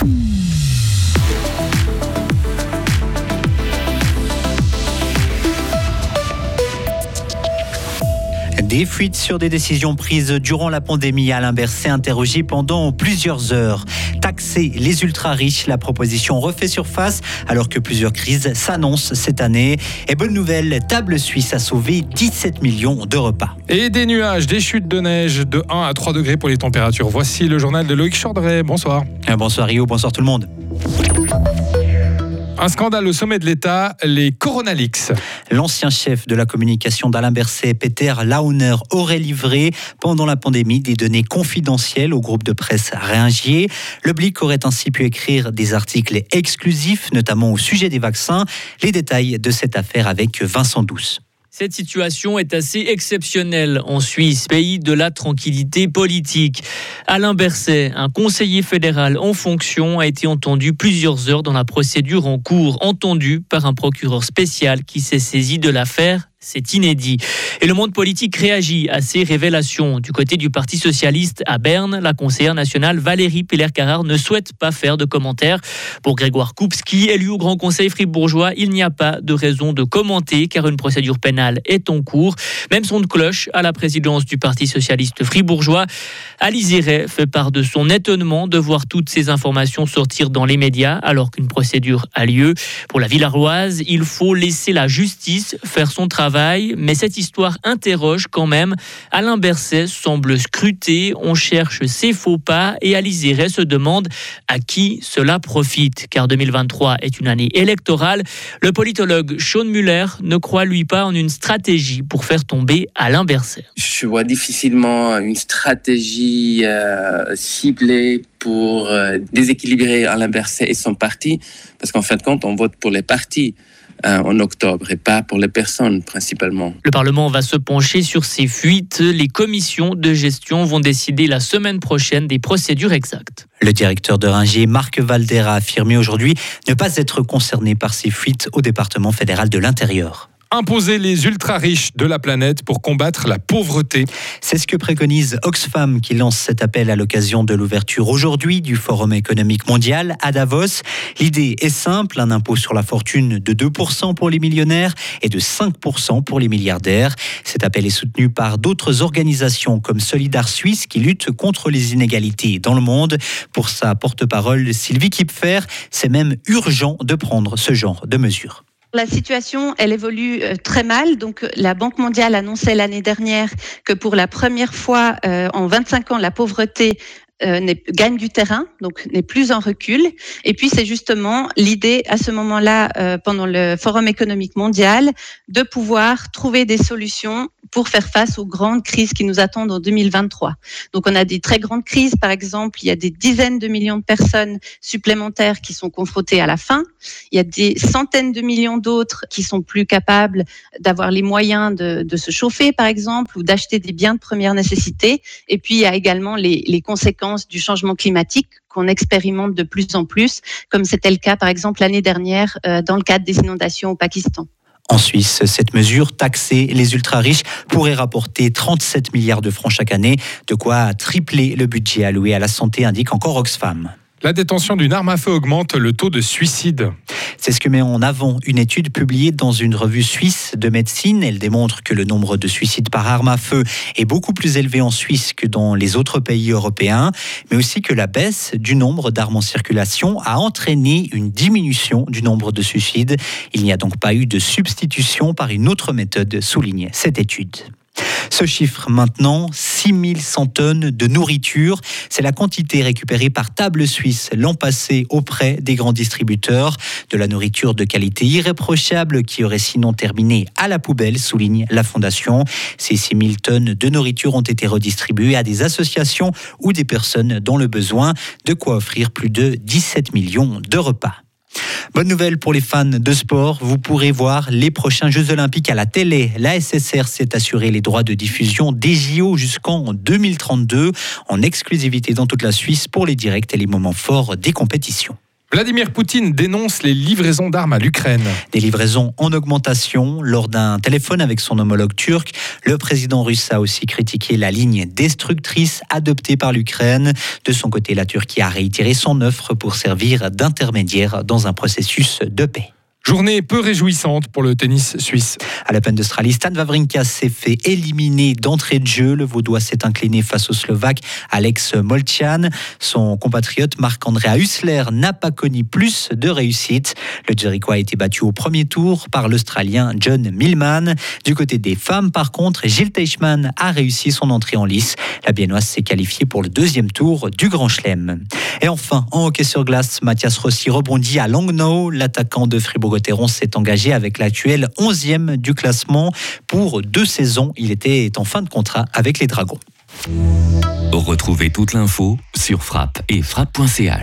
Bye. Des fuites sur des décisions prises durant la pandémie. Alain Berset interrogé pendant plusieurs heures. Taxer les ultra-riches, la proposition refait surface alors que plusieurs crises s'annoncent cette année. Et bonne nouvelle, Table Suisse a sauvé 17 millions de repas. Et des nuages, des chutes de neige de 1 à 3 degrés pour les températures. Voici le journal de Loïc Chordray. Bonsoir. Bonsoir Rio, bonsoir tout le monde. Un scandale au sommet de l'État, les Coronalix. L'ancien chef de la communication d'Alain Berset, Peter Launer, aurait livré pendant la pandémie des données confidentielles au groupe de presse Réingier. Le Blic aurait ainsi pu écrire des articles exclusifs, notamment au sujet des vaccins. Les détails de cette affaire avec Vincent Douce. Cette situation est assez exceptionnelle en Suisse, pays de la tranquillité politique. Alain Berset, un conseiller fédéral en fonction, a été entendu plusieurs heures dans la procédure en cours, entendu par un procureur spécial qui s'est saisi de l'affaire c'est inédit. Et le monde politique réagit à ces révélations. Du côté du Parti socialiste à Berne, la conseillère nationale Valérie Peller-Carrard ne souhaite pas faire de commentaires. Pour Grégoire Koupski, élu au Grand Conseil fribourgeois, il n'y a pas de raison de commenter car une procédure pénale est en cours. Même son de cloche à la présidence du Parti socialiste fribourgeois. Alice fait part de son étonnement de voir toutes ces informations sortir dans les médias alors qu'une procédure a lieu. Pour la Villaroise, il faut laisser la justice faire son travail mais cette histoire interroge quand même. Alain Berset semble scruter, on cherche ses faux pas et Alizé se demande à qui cela profite, car 2023 est une année électorale. Le politologue Sean Muller ne croit lui pas en une stratégie pour faire tomber Alain Berset. Je vois difficilement une stratégie euh, ciblée pour euh, déséquilibrer Alain Berset et son parti, parce qu'en fin de compte, on vote pour les partis. Euh, en octobre et pas pour les personnes principalement. Le Parlement va se pencher sur ces fuites. Les commissions de gestion vont décider la semaine prochaine des procédures exactes. Le directeur de Ringier, Marc Valder, a affirmé aujourd'hui ne pas être concerné par ces fuites au département fédéral de l'Intérieur imposer les ultra-riches de la planète pour combattre la pauvreté. C'est ce que préconise Oxfam qui lance cet appel à l'occasion de l'ouverture aujourd'hui du Forum économique mondial à Davos. L'idée est simple, un impôt sur la fortune de 2% pour les millionnaires et de 5% pour les milliardaires. Cet appel est soutenu par d'autres organisations comme Solidar Suisse qui lutte contre les inégalités dans le monde. Pour sa porte-parole Sylvie Kipfer, c'est même urgent de prendre ce genre de mesures. La situation, elle évolue euh, très mal. Donc, la Banque mondiale annonçait l'année dernière que pour la première fois euh, en 25 ans, la pauvreté euh, gagne du terrain, donc n'est plus en recul. Et puis c'est justement l'idée à ce moment-là, pendant le Forum économique mondial, de pouvoir trouver des solutions pour faire face aux grandes crises qui nous attendent en 2023. Donc on a des très grandes crises, par exemple, il y a des dizaines de millions de personnes supplémentaires qui sont confrontées à la faim, il y a des centaines de millions d'autres qui sont plus capables d'avoir les moyens de, de, se chauffer, par exemple, ou d'acheter des biens de première nécessité, et puis il y a également les, les conséquences du changement climatique qu'on expérimente de plus en plus, comme c'était le cas, par exemple, l'année dernière euh, dans le cadre des inondations au Pakistan. En Suisse, cette mesure, taxer les ultra-riches, pourrait rapporter 37 milliards de francs chaque année, de quoi tripler le budget alloué à la santé, indique encore Oxfam. La détention d'une arme à feu augmente le taux de suicide. C'est ce que met en avant une étude publiée dans une revue suisse de médecine. Elle démontre que le nombre de suicides par arme à feu est beaucoup plus élevé en Suisse que dans les autres pays européens, mais aussi que la baisse du nombre d'armes en circulation a entraîné une diminution du nombre de suicides. Il n'y a donc pas eu de substitution par une autre méthode, souligne cette étude. Ce chiffre maintenant, 6100 tonnes de nourriture. C'est la quantité récupérée par Table Suisse l'an passé auprès des grands distributeurs. De la nourriture de qualité irréprochable qui aurait sinon terminé à la poubelle, souligne la Fondation. Ces 6000 tonnes de nourriture ont été redistribuées à des associations ou des personnes dans le besoin, de quoi offrir plus de 17 millions de repas. Bonne nouvelle pour les fans de sport, vous pourrez voir les prochains Jeux Olympiques à la télé. La SSR s'est assuré les droits de diffusion des JO jusqu'en 2032 en exclusivité dans toute la Suisse pour les directs et les moments forts des compétitions. Vladimir Poutine dénonce les livraisons d'armes à l'Ukraine. Des livraisons en augmentation. Lors d'un téléphone avec son homologue turc, le président russe a aussi critiqué la ligne destructrice adoptée par l'Ukraine. De son côté, la Turquie a réitéré son offre pour servir d'intermédiaire dans un processus de paix. Journée peu réjouissante pour le tennis suisse. À l'Open d'Australie, Stan Wawrinka s'est fait éliminer d'entrée de jeu. Le Vaudois s'est incliné face au Slovaque Alex Molchan. Son compatriote Marc-André Hussler n'a pas connu plus de réussite. Le Jericho a été battu au premier tour par l'Australien John Millman. Du côté des femmes, par contre, Gilles Teichmann a réussi son entrée en lice. La Biennoise s'est qualifiée pour le deuxième tour du Grand Chelem. Et enfin, en hockey sur glace, Mathias Rossi rebondit à Langnau. L'attaquant de Fribourg-Gotteron s'est engagé avec l'actuel 11e du classement pour deux saisons. Il était en fin de contrat avec les Dragons. Retrouvez toute l'info sur frappe et frappe.ch.